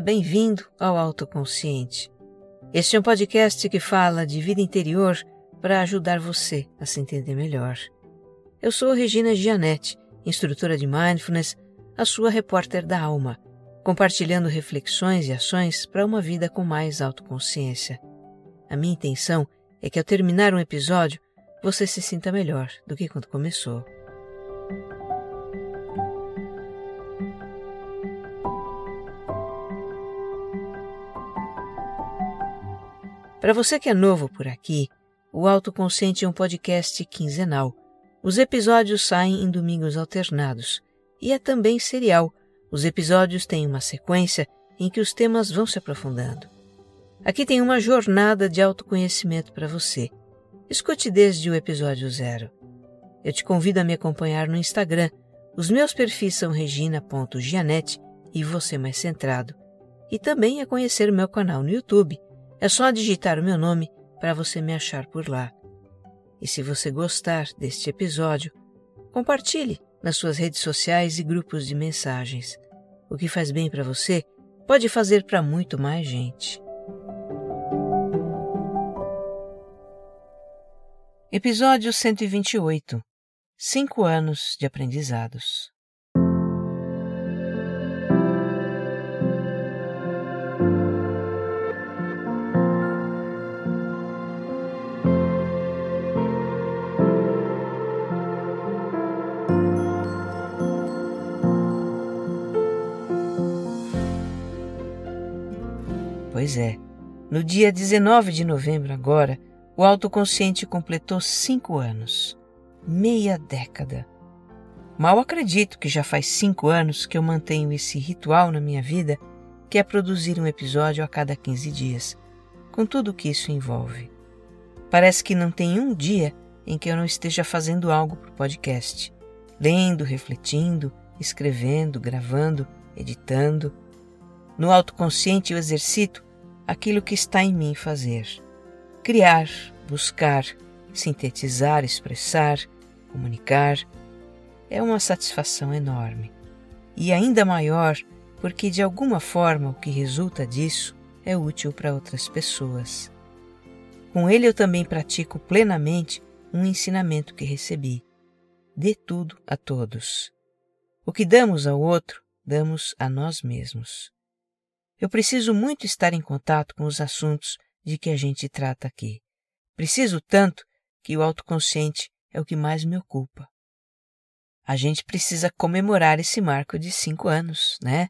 bem-vindo ao Autoconsciente. Este é um podcast que fala de vida interior para ajudar você a se entender melhor. Eu sou Regina Gianetti, instrutora de Mindfulness, a sua repórter da alma, compartilhando reflexões e ações para uma vida com mais autoconsciência. A minha intenção é que ao terminar um episódio, você se sinta melhor do que quando começou. Para você que é novo por aqui, o Autoconsciente é um podcast quinzenal. Os episódios saem em domingos alternados e é também serial. Os episódios têm uma sequência em que os temas vão se aprofundando. Aqui tem uma jornada de autoconhecimento para você. Escute desde o episódio zero. Eu te convido a me acompanhar no Instagram. Os meus perfis são regina.gianete e você mais centrado. E também a conhecer o meu canal no YouTube é só digitar o meu nome para você me achar por lá. E se você gostar deste episódio, compartilhe nas suas redes sociais e grupos de mensagens. O que faz bem para você pode fazer para muito mais gente. Episódio 128 Cinco anos de aprendizados. Pois é, no dia 19 de novembro agora, o autoconsciente completou cinco anos. Meia década. Mal acredito que já faz cinco anos que eu mantenho esse ritual na minha vida, que é produzir um episódio a cada 15 dias, com tudo o que isso envolve. Parece que não tem um dia em que eu não esteja fazendo algo para o podcast, lendo, refletindo, escrevendo, gravando, editando. No autoconsciente eu exercito aquilo que está em mim fazer. Criar, buscar, sintetizar, expressar, comunicar é uma satisfação enorme. E ainda maior porque, de alguma forma, o que resulta disso é útil para outras pessoas. Com ele eu também pratico plenamente um ensinamento que recebi. Dê tudo a todos. O que damos ao outro, damos a nós mesmos. Eu preciso muito estar em contato com os assuntos de que a gente trata aqui. Preciso tanto que o autoconsciente é o que mais me ocupa. A gente precisa comemorar esse marco de cinco anos, né?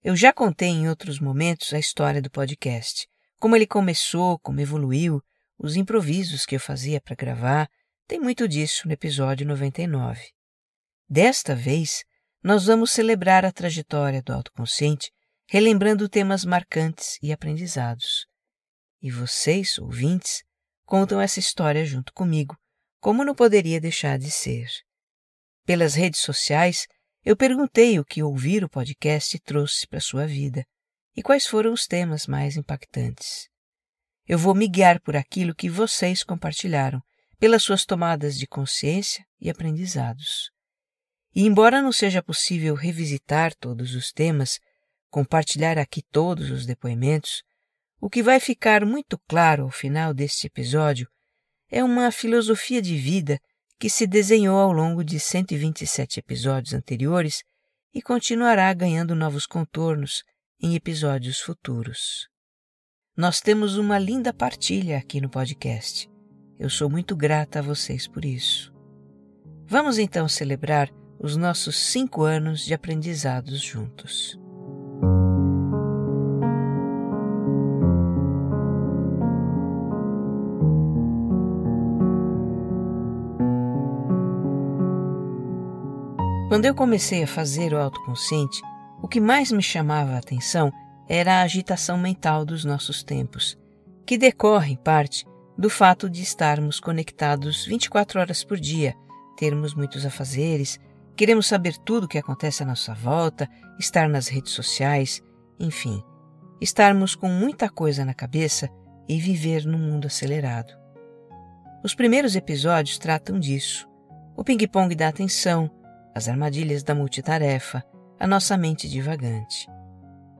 Eu já contei em outros momentos a história do podcast, como ele começou, como evoluiu, os improvisos que eu fazia para gravar, tem muito disso no episódio 99. Desta vez, nós vamos celebrar a trajetória do autoconsciente relembrando temas marcantes e aprendizados. E vocês, ouvintes, contam essa história junto comigo, como não poderia deixar de ser. Pelas redes sociais, eu perguntei o que ouvir o podcast trouxe para sua vida e quais foram os temas mais impactantes. Eu vou me guiar por aquilo que vocês compartilharam, pelas suas tomadas de consciência e aprendizados. E embora não seja possível revisitar todos os temas, compartilhar aqui todos os depoimentos, o que vai ficar muito claro ao final deste episódio é uma filosofia de vida que se desenhou ao longo de 127 episódios anteriores e continuará ganhando novos contornos em episódios futuros. Nós temos uma linda partilha aqui no podcast. Eu sou muito grata a vocês por isso. Vamos então celebrar os nossos cinco anos de aprendizados juntos. Quando eu comecei a fazer o autoconsciente, o que mais me chamava a atenção era a agitação mental dos nossos tempos, que decorre, em parte, do fato de estarmos conectados 24 horas por dia, termos muitos afazeres, queremos saber tudo o que acontece à nossa volta, estar nas redes sociais, enfim, estarmos com muita coisa na cabeça e viver num mundo acelerado. Os primeiros episódios tratam disso: o ping-pong da atenção, as armadilhas da multitarefa, a nossa mente divagante.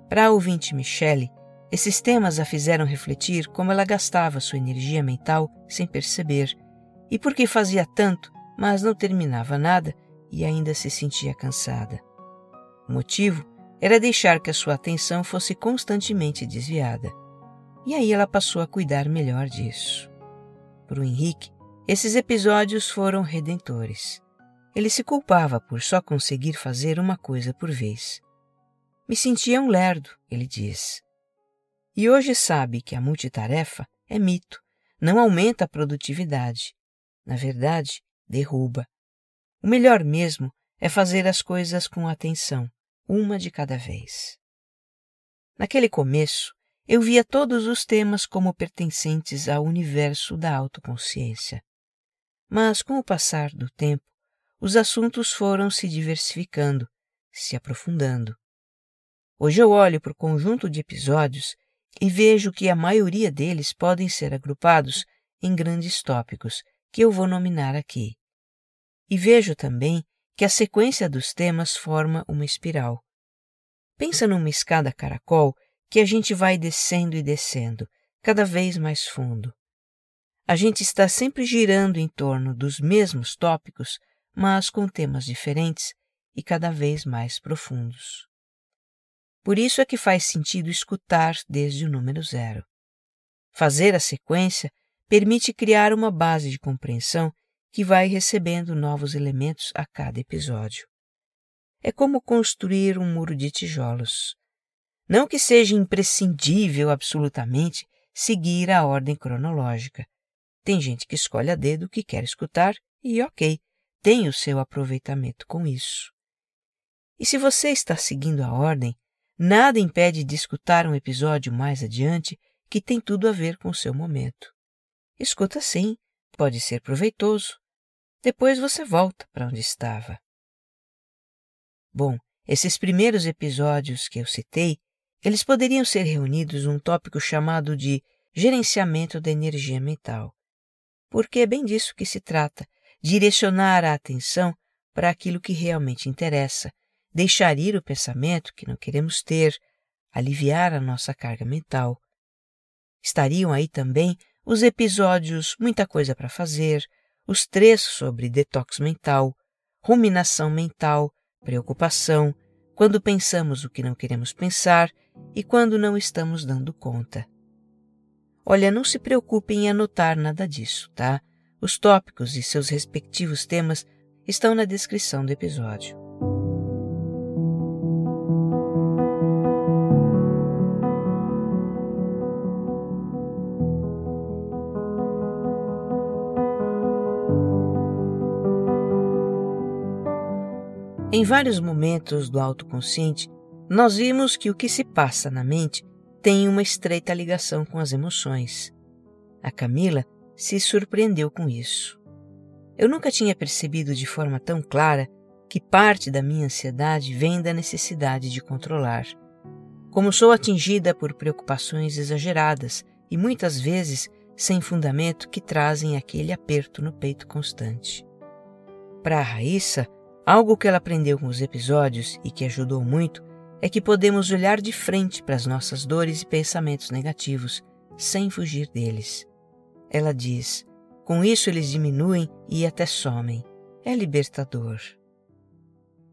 Para a ouvinte Michele, esses temas a fizeram refletir como ela gastava sua energia mental sem perceber e por que fazia tanto, mas não terminava nada e ainda se sentia cansada. O motivo era deixar que a sua atenção fosse constantemente desviada. E aí ela passou a cuidar melhor disso. Para o Henrique, esses episódios foram redentores. Ele se culpava por só conseguir fazer uma coisa por vez. Me sentia um lerdo, ele diz. E hoje sabe que a multitarefa é mito, não aumenta a produtividade. Na verdade, derruba. O melhor mesmo é fazer as coisas com atenção, uma de cada vez. Naquele começo, eu via todos os temas como pertencentes ao universo da autoconsciência. Mas, com o passar do tempo, os assuntos foram se diversificando, se aprofundando. Hoje eu olho para o conjunto de episódios e vejo que a maioria deles podem ser agrupados em grandes tópicos que eu vou nominar aqui. E vejo também que a sequência dos temas forma uma espiral. Pensa numa escada caracol que a gente vai descendo e descendo, cada vez mais fundo. A gente está sempre girando em torno dos mesmos tópicos, mas com temas diferentes e cada vez mais profundos. Por isso é que faz sentido escutar desde o número zero. Fazer a sequência permite criar uma base de compreensão que vai recebendo novos elementos a cada episódio. É como construir um muro de tijolos. Não que seja imprescindível absolutamente seguir a ordem cronológica. Tem gente que escolhe a dedo o que quer escutar e, ok, tem o seu aproveitamento com isso. E se você está seguindo a ordem, nada impede de escutar um episódio mais adiante que tem tudo a ver com o seu momento. Escuta sim, pode ser proveitoso, depois você volta para onde estava. Bom, esses primeiros episódios que eu citei, eles poderiam ser reunidos num tópico chamado de gerenciamento da energia mental. Porque é bem disso que se trata, direcionar a atenção para aquilo que realmente interessa, deixar ir o pensamento que não queremos ter, aliviar a nossa carga mental. Estariam aí também os episódios Muita Coisa para Fazer, os três sobre detox mental, ruminação mental, preocupação, quando pensamos o que não queremos pensar e quando não estamos dando conta. Olha, não se preocupe em anotar nada disso, tá? Os tópicos e seus respectivos temas estão na descrição do episódio. Em vários momentos do autoconsciente, nós vimos que o que se passa na mente tem uma estreita ligação com as emoções. A Camila se surpreendeu com isso. Eu nunca tinha percebido de forma tão clara que parte da minha ansiedade vem da necessidade de controlar. Como sou atingida por preocupações exageradas e muitas vezes sem fundamento que trazem aquele aperto no peito constante. Para a Raíssa, Algo que ela aprendeu com os episódios e que ajudou muito é que podemos olhar de frente para as nossas dores e pensamentos negativos, sem fugir deles. Ela diz: com isso eles diminuem e até somem. É libertador.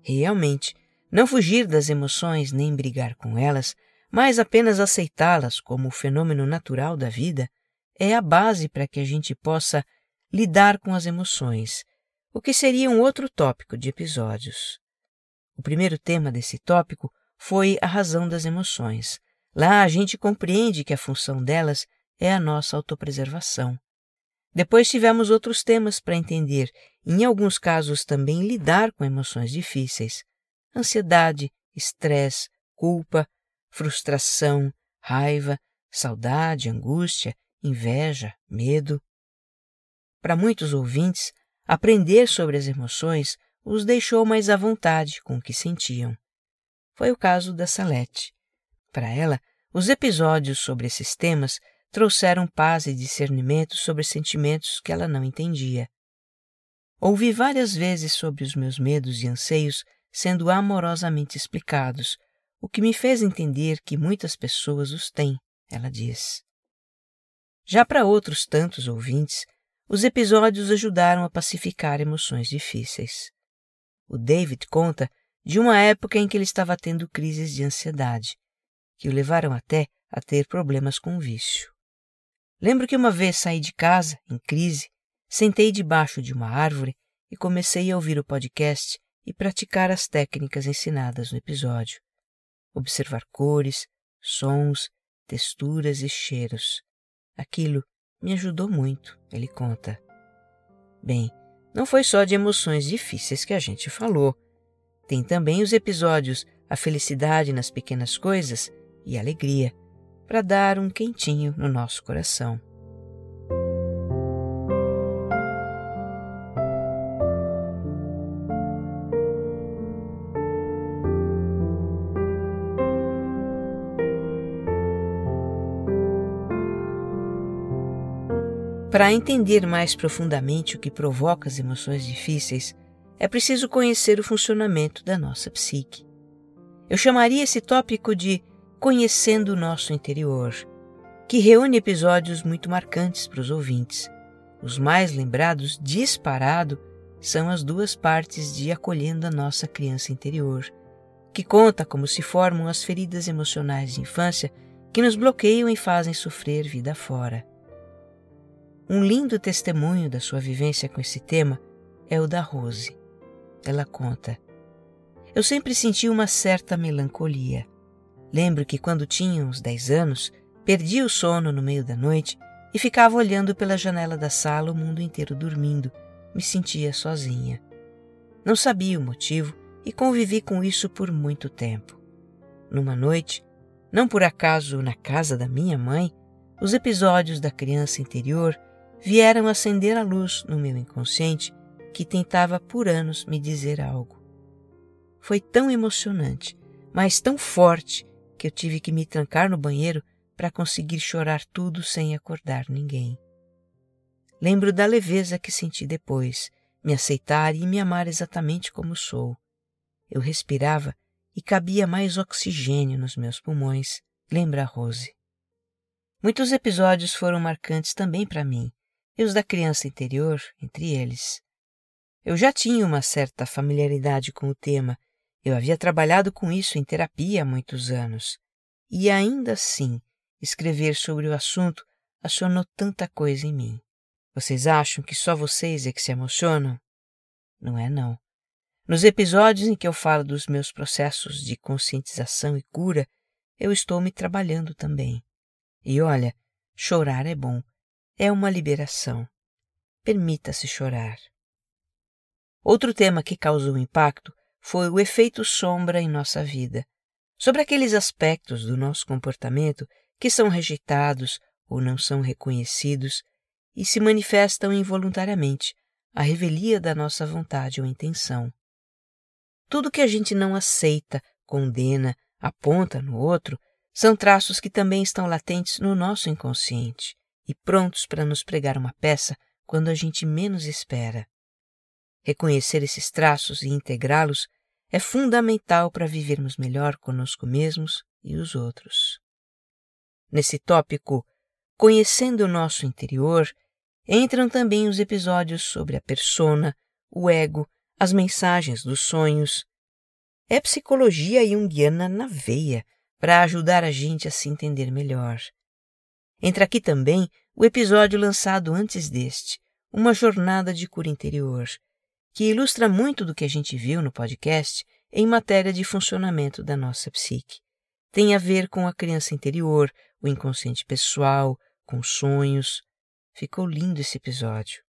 Realmente, não fugir das emoções nem brigar com elas, mas apenas aceitá-las como o fenômeno natural da vida, é a base para que a gente possa lidar com as emoções o que seria um outro tópico de episódios. O primeiro tema desse tópico foi a razão das emoções. Lá a gente compreende que a função delas é a nossa autopreservação. Depois tivemos outros temas para entender, em alguns casos também lidar com emoções difíceis: ansiedade, estresse, culpa, frustração, raiva, saudade, angústia, inveja, medo. Para muitos ouvintes, Aprender sobre as emoções os deixou mais à vontade com o que sentiam. Foi o caso da Salete. Para ela, os episódios sobre esses temas trouxeram paz e discernimento sobre sentimentos que ela não entendia. Ouvi várias vezes sobre os meus medos e anseios sendo amorosamente explicados, o que me fez entender que muitas pessoas os têm, ela diz. Já para outros tantos ouvintes, os episódios ajudaram a pacificar emoções difíceis. O David conta de uma época em que ele estava tendo crises de ansiedade, que o levaram até a ter problemas com o vício. Lembro que uma vez saí de casa, em crise, sentei debaixo de uma árvore e comecei a ouvir o podcast e praticar as técnicas ensinadas no episódio. Observar cores, sons, texturas e cheiros. Aquilo me ajudou muito, ele conta. Bem, não foi só de emoções difíceis que a gente falou. Tem também os episódios A Felicidade nas Pequenas Coisas e Alegria, para dar um quentinho no nosso coração. Para entender mais profundamente o que provoca as emoções difíceis, é preciso conhecer o funcionamento da nossa psique. Eu chamaria esse tópico de Conhecendo o Nosso Interior, que reúne episódios muito marcantes para os ouvintes. Os mais lembrados, disparado, são as duas partes de Acolhendo a Nossa Criança Interior, que conta como se formam as feridas emocionais de infância que nos bloqueiam e fazem sofrer vida fora. Um lindo testemunho da sua vivência com esse tema é o da Rose. Ela conta: Eu sempre senti uma certa melancolia. Lembro que quando tinha uns 10 anos, perdi o sono no meio da noite e ficava olhando pela janela da sala o mundo inteiro dormindo. Me sentia sozinha. Não sabia o motivo e convivi com isso por muito tempo. Numa noite, não por acaso na casa da minha mãe, os episódios da criança interior vieram acender a luz no meu inconsciente que tentava por anos me dizer algo. Foi tão emocionante, mas tão forte, que eu tive que me trancar no banheiro para conseguir chorar tudo sem acordar ninguém. Lembro da leveza que senti depois, me aceitar e me amar exatamente como sou. Eu respirava e cabia mais oxigênio nos meus pulmões, lembra Rose. Muitos episódios foram marcantes também para mim, e os da criança interior entre eles. Eu já tinha uma certa familiaridade com o tema, eu havia trabalhado com isso em terapia há muitos anos, e ainda assim, escrever sobre o assunto acionou tanta coisa em mim. Vocês acham que só vocês é que se emocionam? Não é, não. Nos episódios em que eu falo dos meus processos de conscientização e cura, eu estou me trabalhando também. E olha, chorar é bom, é uma liberação. Permita-se chorar. Outro tema que causou impacto foi o efeito sombra em nossa vida, sobre aqueles aspectos do nosso comportamento que são rejeitados ou não são reconhecidos e se manifestam involuntariamente, à revelia da nossa vontade ou intenção. Tudo que a gente não aceita, condena, aponta no outro, são traços que também estão latentes no nosso inconsciente e prontos para nos pregar uma peça quando a gente menos espera. Reconhecer esses traços e integrá-los é fundamental para vivermos melhor conosco mesmos e os outros. Nesse tópico, conhecendo o nosso interior, entram também os episódios sobre a persona, o ego, as mensagens dos sonhos. É psicologia junguiana na veia para ajudar a gente a se entender melhor. Entra aqui também o episódio lançado antes deste, Uma Jornada de Cura Interior, que ilustra muito do que a gente viu no podcast em matéria de funcionamento da nossa psique. Tem a ver com a criança interior, o inconsciente pessoal, com sonhos. Ficou lindo esse episódio.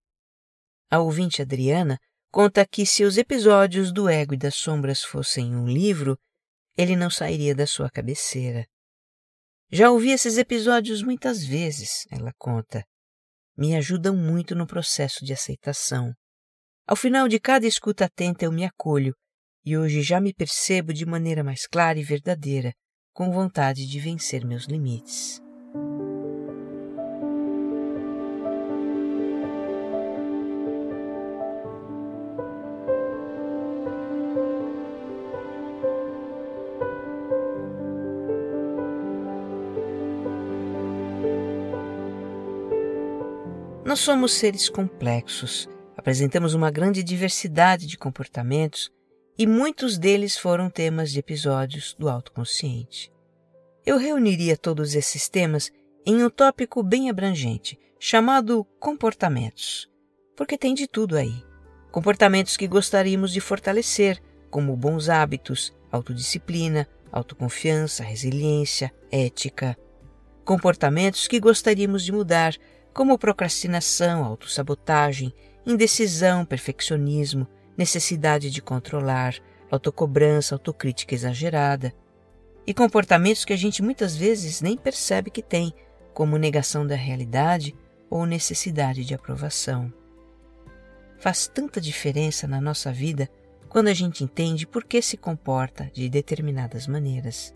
A ouvinte Adriana conta que se os episódios do ego e das sombras fossem um livro, ele não sairia da sua cabeceira. Já ouvi esses episódios muitas vezes, ela conta. Me ajudam muito no processo de aceitação. Ao final de cada escuta atenta eu me acolho, e hoje já me percebo de maneira mais clara e verdadeira, com vontade de vencer meus limites. Nós somos seres complexos, apresentamos uma grande diversidade de comportamentos e muitos deles foram temas de episódios do autoconsciente. Eu reuniria todos esses temas em um tópico bem abrangente, chamado comportamentos, porque tem de tudo aí. Comportamentos que gostaríamos de fortalecer, como bons hábitos, autodisciplina, autoconfiança, resiliência, ética. Comportamentos que gostaríamos de mudar, como procrastinação, autossabotagem, indecisão, perfeccionismo, necessidade de controlar, autocobrança, autocrítica exagerada, e comportamentos que a gente muitas vezes nem percebe que tem, como negação da realidade ou necessidade de aprovação. Faz tanta diferença na nossa vida quando a gente entende por que se comporta de determinadas maneiras.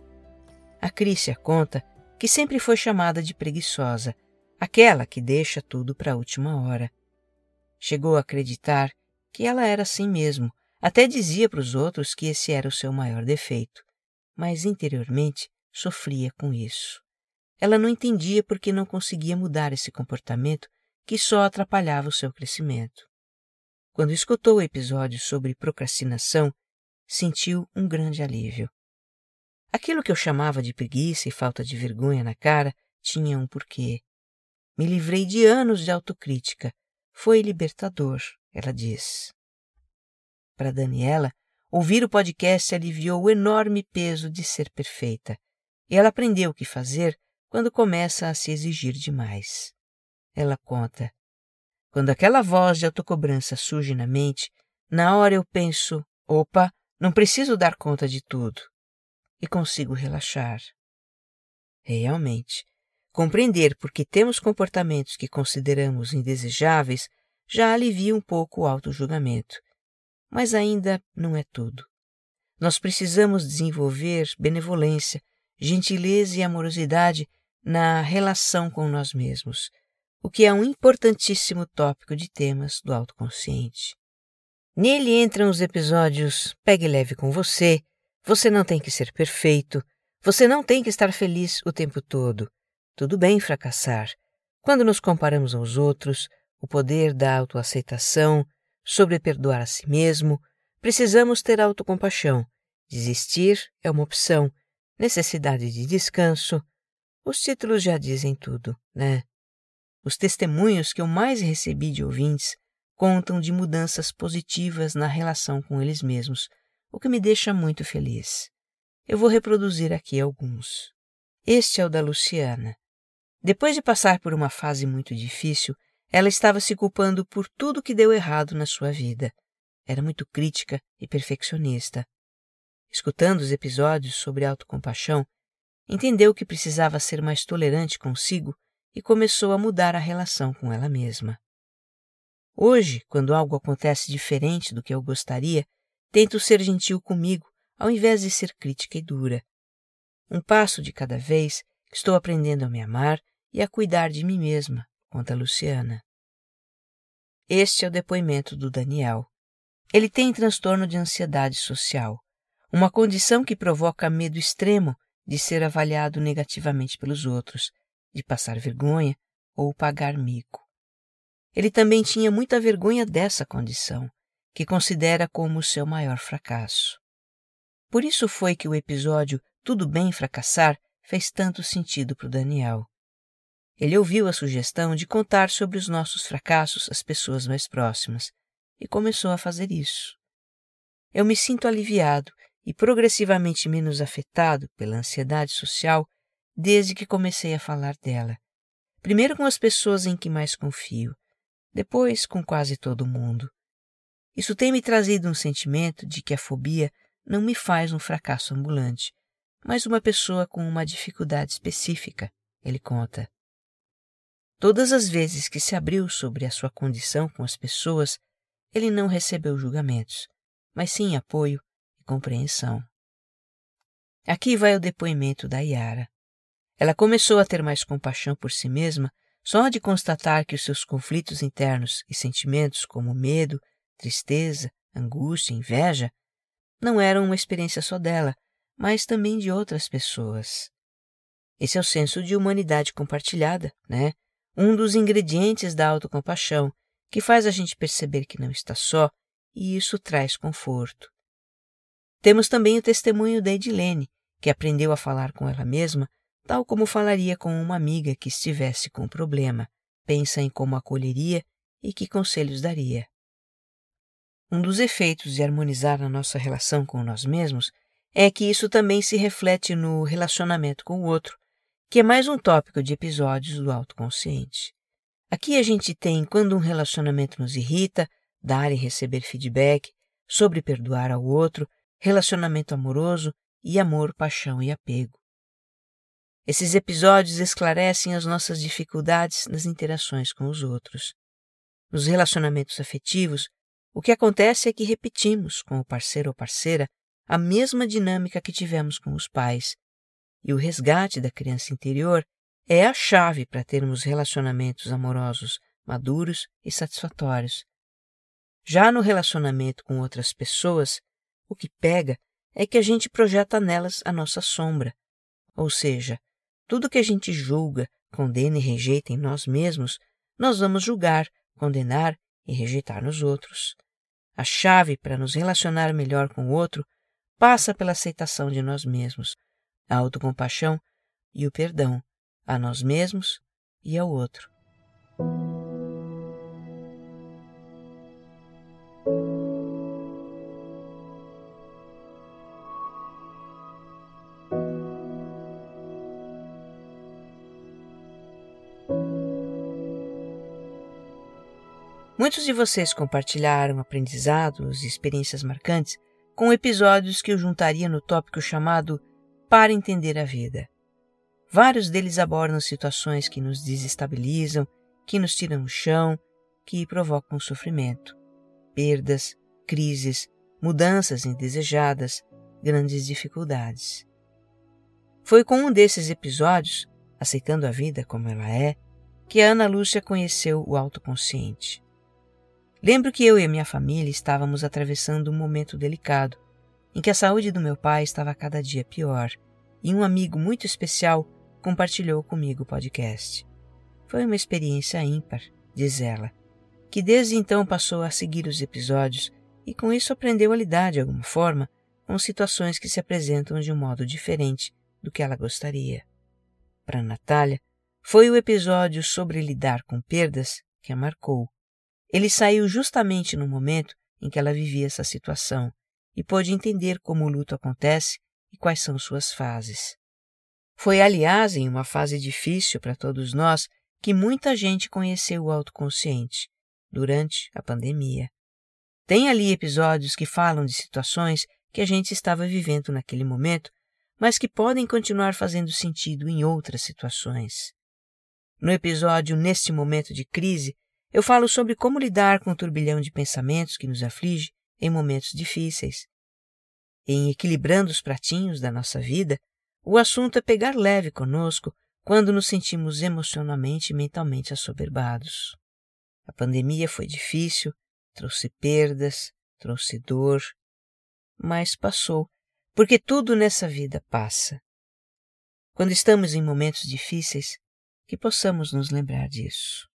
A Crícia conta que sempre foi chamada de preguiçosa, aquela que deixa tudo para a última hora. Chegou a acreditar que ela era assim mesmo, até dizia para os outros que esse era o seu maior defeito, mas interiormente sofria com isso. Ela não entendia por que não conseguia mudar esse comportamento que só atrapalhava o seu crescimento. Quando escutou o episódio sobre procrastinação, sentiu um grande alívio. Aquilo que eu chamava de preguiça e falta de vergonha na cara tinha um porquê. Me livrei de anos de autocrítica. Foi libertador, ela diz. Para Daniela, ouvir o podcast aliviou o enorme peso de ser perfeita, e ela aprendeu o que fazer quando começa a se exigir demais. Ela conta: Quando aquela voz de autocobrança surge na mente, na hora eu penso: opa, não preciso dar conta de tudo. E consigo relaxar. Realmente, Compreender por que temos comportamentos que consideramos indesejáveis já alivia um pouco o auto-julgamento. Mas ainda não é tudo. Nós precisamos desenvolver benevolência, gentileza e amorosidade na relação com nós mesmos, o que é um importantíssimo tópico de temas do autoconsciente. Nele entram os episódios Pegue leve com você, você não tem que ser perfeito, você não tem que estar feliz o tempo todo. Tudo bem fracassar. Quando nos comparamos aos outros, o poder da autoaceitação, sobre perdoar a si mesmo, precisamos ter autocompaixão. Desistir é uma opção. Necessidade de descanso. Os títulos já dizem tudo, né? Os testemunhos que eu mais recebi de ouvintes contam de mudanças positivas na relação com eles mesmos, o que me deixa muito feliz. Eu vou reproduzir aqui alguns. Este é o da Luciana. Depois de passar por uma fase muito difícil, ela estava se culpando por tudo que deu errado na sua vida. Era muito crítica e perfeccionista. Escutando os episódios sobre autocompaixão, entendeu que precisava ser mais tolerante consigo e começou a mudar a relação com ela mesma. Hoje, quando algo acontece diferente do que eu gostaria, tento ser gentil comigo ao invés de ser crítica e dura. Um passo de cada vez, estou aprendendo a me amar e a cuidar de mim mesma, conta Luciana. Este é o depoimento do Daniel. Ele tem transtorno de ansiedade social, uma condição que provoca medo extremo de ser avaliado negativamente pelos outros, de passar vergonha ou pagar mico. Ele também tinha muita vergonha dessa condição, que considera como seu maior fracasso. Por isso foi que o episódio Tudo Bem Fracassar fez tanto sentido para o Daniel. Ele ouviu a sugestão de contar sobre os nossos fracassos às pessoas mais próximas e começou a fazer isso. Eu me sinto aliviado e progressivamente menos afetado pela ansiedade social desde que comecei a falar dela. Primeiro com as pessoas em que mais confio, depois com quase todo mundo. Isso tem me trazido um sentimento de que a fobia não me faz um fracasso ambulante, mas uma pessoa com uma dificuldade específica, ele conta. Todas as vezes que se abriu sobre a sua condição com as pessoas, ele não recebeu julgamentos, mas sim apoio e compreensão. Aqui vai o depoimento da Yara. Ela começou a ter mais compaixão por si mesma só de constatar que os seus conflitos internos e sentimentos como medo, tristeza, angústia, inveja, não eram uma experiência só dela, mas também de outras pessoas. Esse é o senso de humanidade compartilhada, né? Um dos ingredientes da autocompaixão que faz a gente perceber que não está só e isso traz conforto. Temos também o testemunho da Edilene, que aprendeu a falar com ela mesma, tal como falaria com uma amiga que estivesse com um problema, pensa em como acolheria e que conselhos daria. Um dos efeitos de harmonizar a nossa relação com nós mesmos é que isso também se reflete no relacionamento com o outro, que é mais um tópico de episódios do autoconsciente. Aqui a gente tem quando um relacionamento nos irrita, dar e receber feedback, sobre perdoar ao outro, relacionamento amoroso e amor, paixão e apego. Esses episódios esclarecem as nossas dificuldades nas interações com os outros. Nos relacionamentos afetivos, o que acontece é que repetimos com o parceiro ou parceira a mesma dinâmica que tivemos com os pais, e o resgate da criança interior é a chave para termos relacionamentos amorosos maduros e satisfatórios. Já no relacionamento com outras pessoas, o que pega é que a gente projeta nelas a nossa sombra, ou seja, tudo que a gente julga, condena e rejeita em nós mesmos, nós vamos julgar, condenar e rejeitar nos outros. A chave para nos relacionar melhor com o outro passa pela aceitação de nós mesmos, a autocompaixão e o perdão a nós mesmos e ao outro. Muitos de vocês compartilharam aprendizados e experiências marcantes com episódios que eu juntaria no tópico chamado Para Entender a Vida. Vários deles abordam situações que nos desestabilizam, que nos tiram o chão, que provocam sofrimento, perdas, crises, mudanças indesejadas, grandes dificuldades. Foi com um desses episódios, aceitando a vida como ela é, que a Ana Lúcia conheceu o autoconsciente. Lembro que eu e minha família estávamos atravessando um momento delicado, em que a saúde do meu pai estava cada dia pior, e um amigo muito especial compartilhou comigo o podcast. Foi uma experiência ímpar, diz ela, que desde então passou a seguir os episódios e com isso aprendeu a lidar de alguma forma com situações que se apresentam de um modo diferente do que ela gostaria. Para Natália, foi o episódio sobre lidar com perdas que a marcou ele saiu justamente no momento em que ela vivia essa situação e pôde entender como o luto acontece e quais são suas fases. Foi, aliás, em uma fase difícil para todos nós que muita gente conheceu o autoconsciente durante a pandemia. Tem ali episódios que falam de situações que a gente estava vivendo naquele momento, mas que podem continuar fazendo sentido em outras situações. No episódio Neste Momento de Crise, eu falo sobre como lidar com o turbilhão de pensamentos que nos aflige em momentos difíceis. Em equilibrando os pratinhos da nossa vida, o assunto é pegar leve conosco quando nos sentimos emocionalmente e mentalmente assoberbados. A pandemia foi difícil, trouxe perdas, trouxe dor, mas passou, porque tudo nessa vida passa. Quando estamos em momentos difíceis, que possamos nos lembrar disso.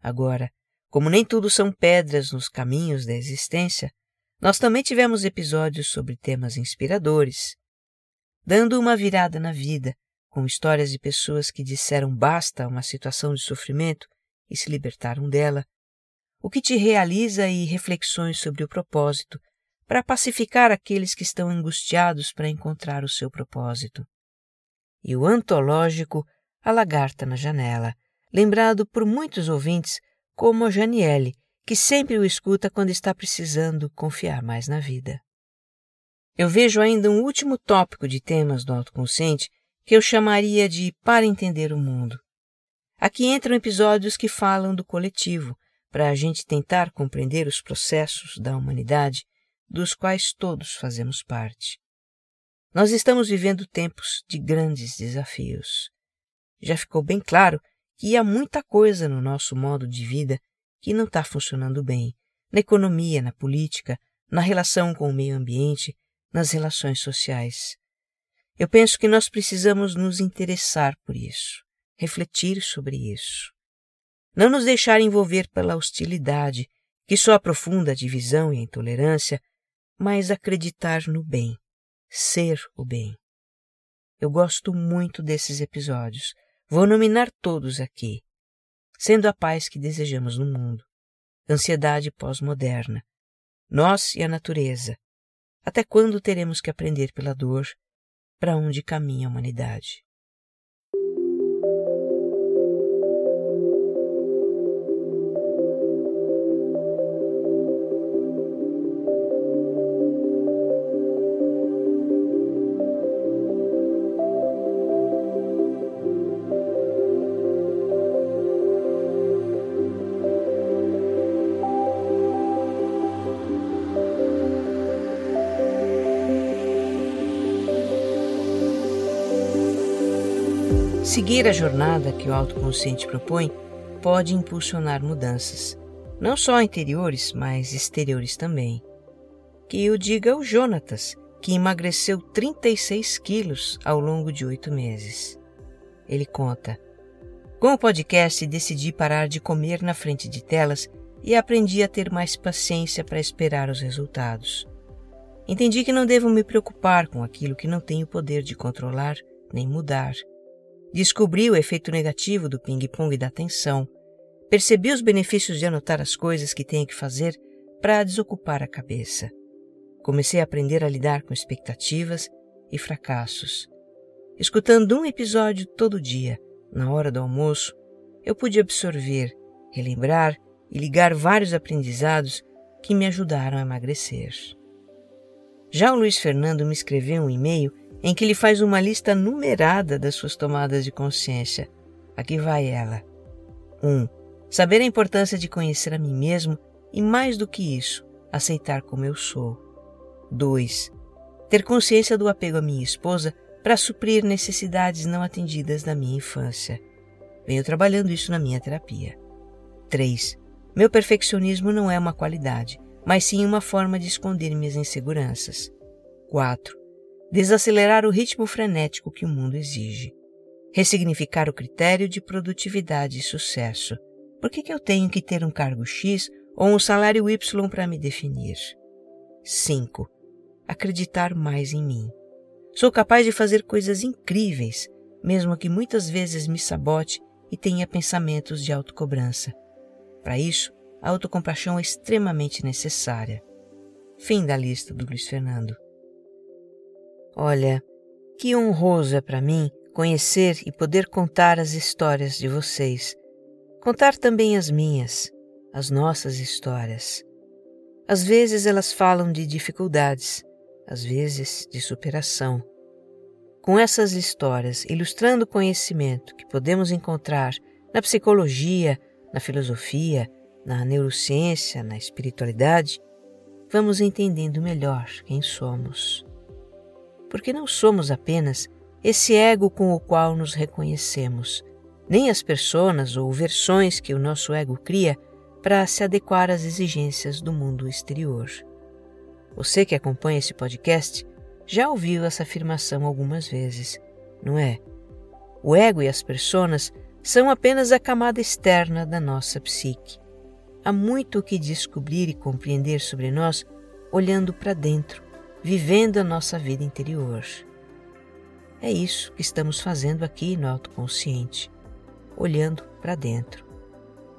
Agora, como nem tudo são pedras nos caminhos da existência, nós também tivemos episódios sobre temas inspiradores, dando uma virada na vida, com histórias de pessoas que disseram basta a uma situação de sofrimento e se libertaram dela, o que te realiza e reflexões sobre o propósito, para pacificar aqueles que estão angustiados para encontrar o seu propósito. E o antológico A Lagarta na Janela, lembrado por muitos ouvintes como a Janiele, que sempre o escuta quando está precisando confiar mais na vida. Eu vejo ainda um último tópico de temas do autoconsciente que eu chamaria de Para Entender o Mundo. Aqui entram episódios que falam do coletivo, para a gente tentar compreender os processos da humanidade dos quais todos fazemos parte. Nós estamos vivendo tempos de grandes desafios. Já ficou bem claro que há muita coisa no nosso modo de vida que não está funcionando bem, na economia, na política, na relação com o meio ambiente, nas relações sociais. Eu penso que nós precisamos nos interessar por isso, refletir sobre isso. não nos deixar envolver pela hostilidade, que só aprofunda a divisão e a intolerância, mas acreditar no bem, ser o bem. Eu gosto muito desses episódios. Vou nominar todos aqui. Sendo a paz que desejamos no mundo, ansiedade pós-moderna, nós e a natureza. Até quando teremos que aprender pela dor para onde caminha a humanidade? Seguir a jornada que o autoconsciente propõe pode impulsionar mudanças, não só interiores, mas exteriores também. Que o diga o Jonatas, que emagreceu 36 quilos ao longo de oito meses. Ele conta: Com o podcast decidi parar de comer na frente de telas e aprendi a ter mais paciência para esperar os resultados. Entendi que não devo me preocupar com aquilo que não tenho poder de controlar nem mudar Descobri o efeito negativo do ping-pong da atenção. Percebi os benefícios de anotar as coisas que tenho que fazer para desocupar a cabeça. Comecei a aprender a lidar com expectativas e fracassos. Escutando um episódio todo dia, na hora do almoço, eu pude absorver, relembrar e ligar vários aprendizados que me ajudaram a emagrecer. Já o Luiz Fernando me escreveu um e-mail em que ele faz uma lista numerada das suas tomadas de consciência. Aqui vai ela. 1. Um, saber a importância de conhecer a mim mesmo e, mais do que isso, aceitar como eu sou. 2. Ter consciência do apego à minha esposa para suprir necessidades não atendidas da minha infância. Venho trabalhando isso na minha terapia. 3. Meu perfeccionismo não é uma qualidade, mas sim uma forma de esconder minhas inseguranças. 4 desacelerar o ritmo frenético que o mundo exige, ressignificar o critério de produtividade e sucesso. Por que, que eu tenho que ter um cargo X ou um salário Y para me definir? 5. Acreditar mais em mim. Sou capaz de fazer coisas incríveis, mesmo que muitas vezes me sabote e tenha pensamentos de autocobrança. Para isso, a autocompaixão é extremamente necessária. Fim da lista do Luiz Fernando. Olha, que honroso é para mim conhecer e poder contar as histórias de vocês. Contar também as minhas, as nossas histórias. Às vezes elas falam de dificuldades, às vezes de superação. Com essas histórias ilustrando o conhecimento que podemos encontrar na psicologia, na filosofia, na neurociência, na espiritualidade, vamos entendendo melhor quem somos porque não somos apenas esse ego com o qual nos reconhecemos, nem as personas ou versões que o nosso ego cria para se adequar às exigências do mundo exterior. Você que acompanha esse podcast já ouviu essa afirmação algumas vezes, não é? O ego e as personas são apenas a camada externa da nossa psique. Há muito o que descobrir e compreender sobre nós olhando para dentro, vivendo a nossa vida interior. É isso que estamos fazendo aqui no autoconsciente, olhando para dentro.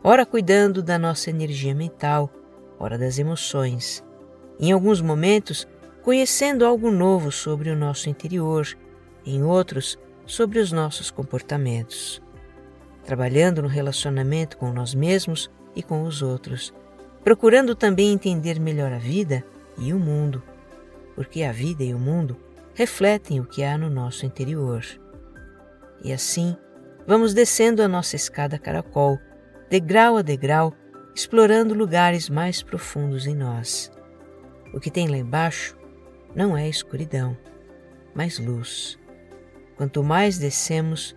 Ora cuidando da nossa energia mental, ora das emoções. Em alguns momentos, conhecendo algo novo sobre o nosso interior, em outros, sobre os nossos comportamentos. Trabalhando no relacionamento com nós mesmos e com os outros, procurando também entender melhor a vida e o mundo porque a vida e o mundo refletem o que há no nosso interior. E assim, vamos descendo a nossa escada caracol, degrau a degrau, explorando lugares mais profundos em nós. O que tem lá embaixo não é escuridão, mas luz. Quanto mais descemos,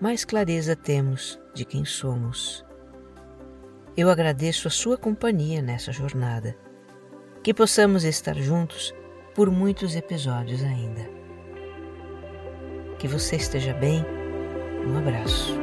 mais clareza temos de quem somos. Eu agradeço a sua companhia nessa jornada. Que possamos estar juntos por muitos episódios ainda. Que você esteja bem. Um abraço.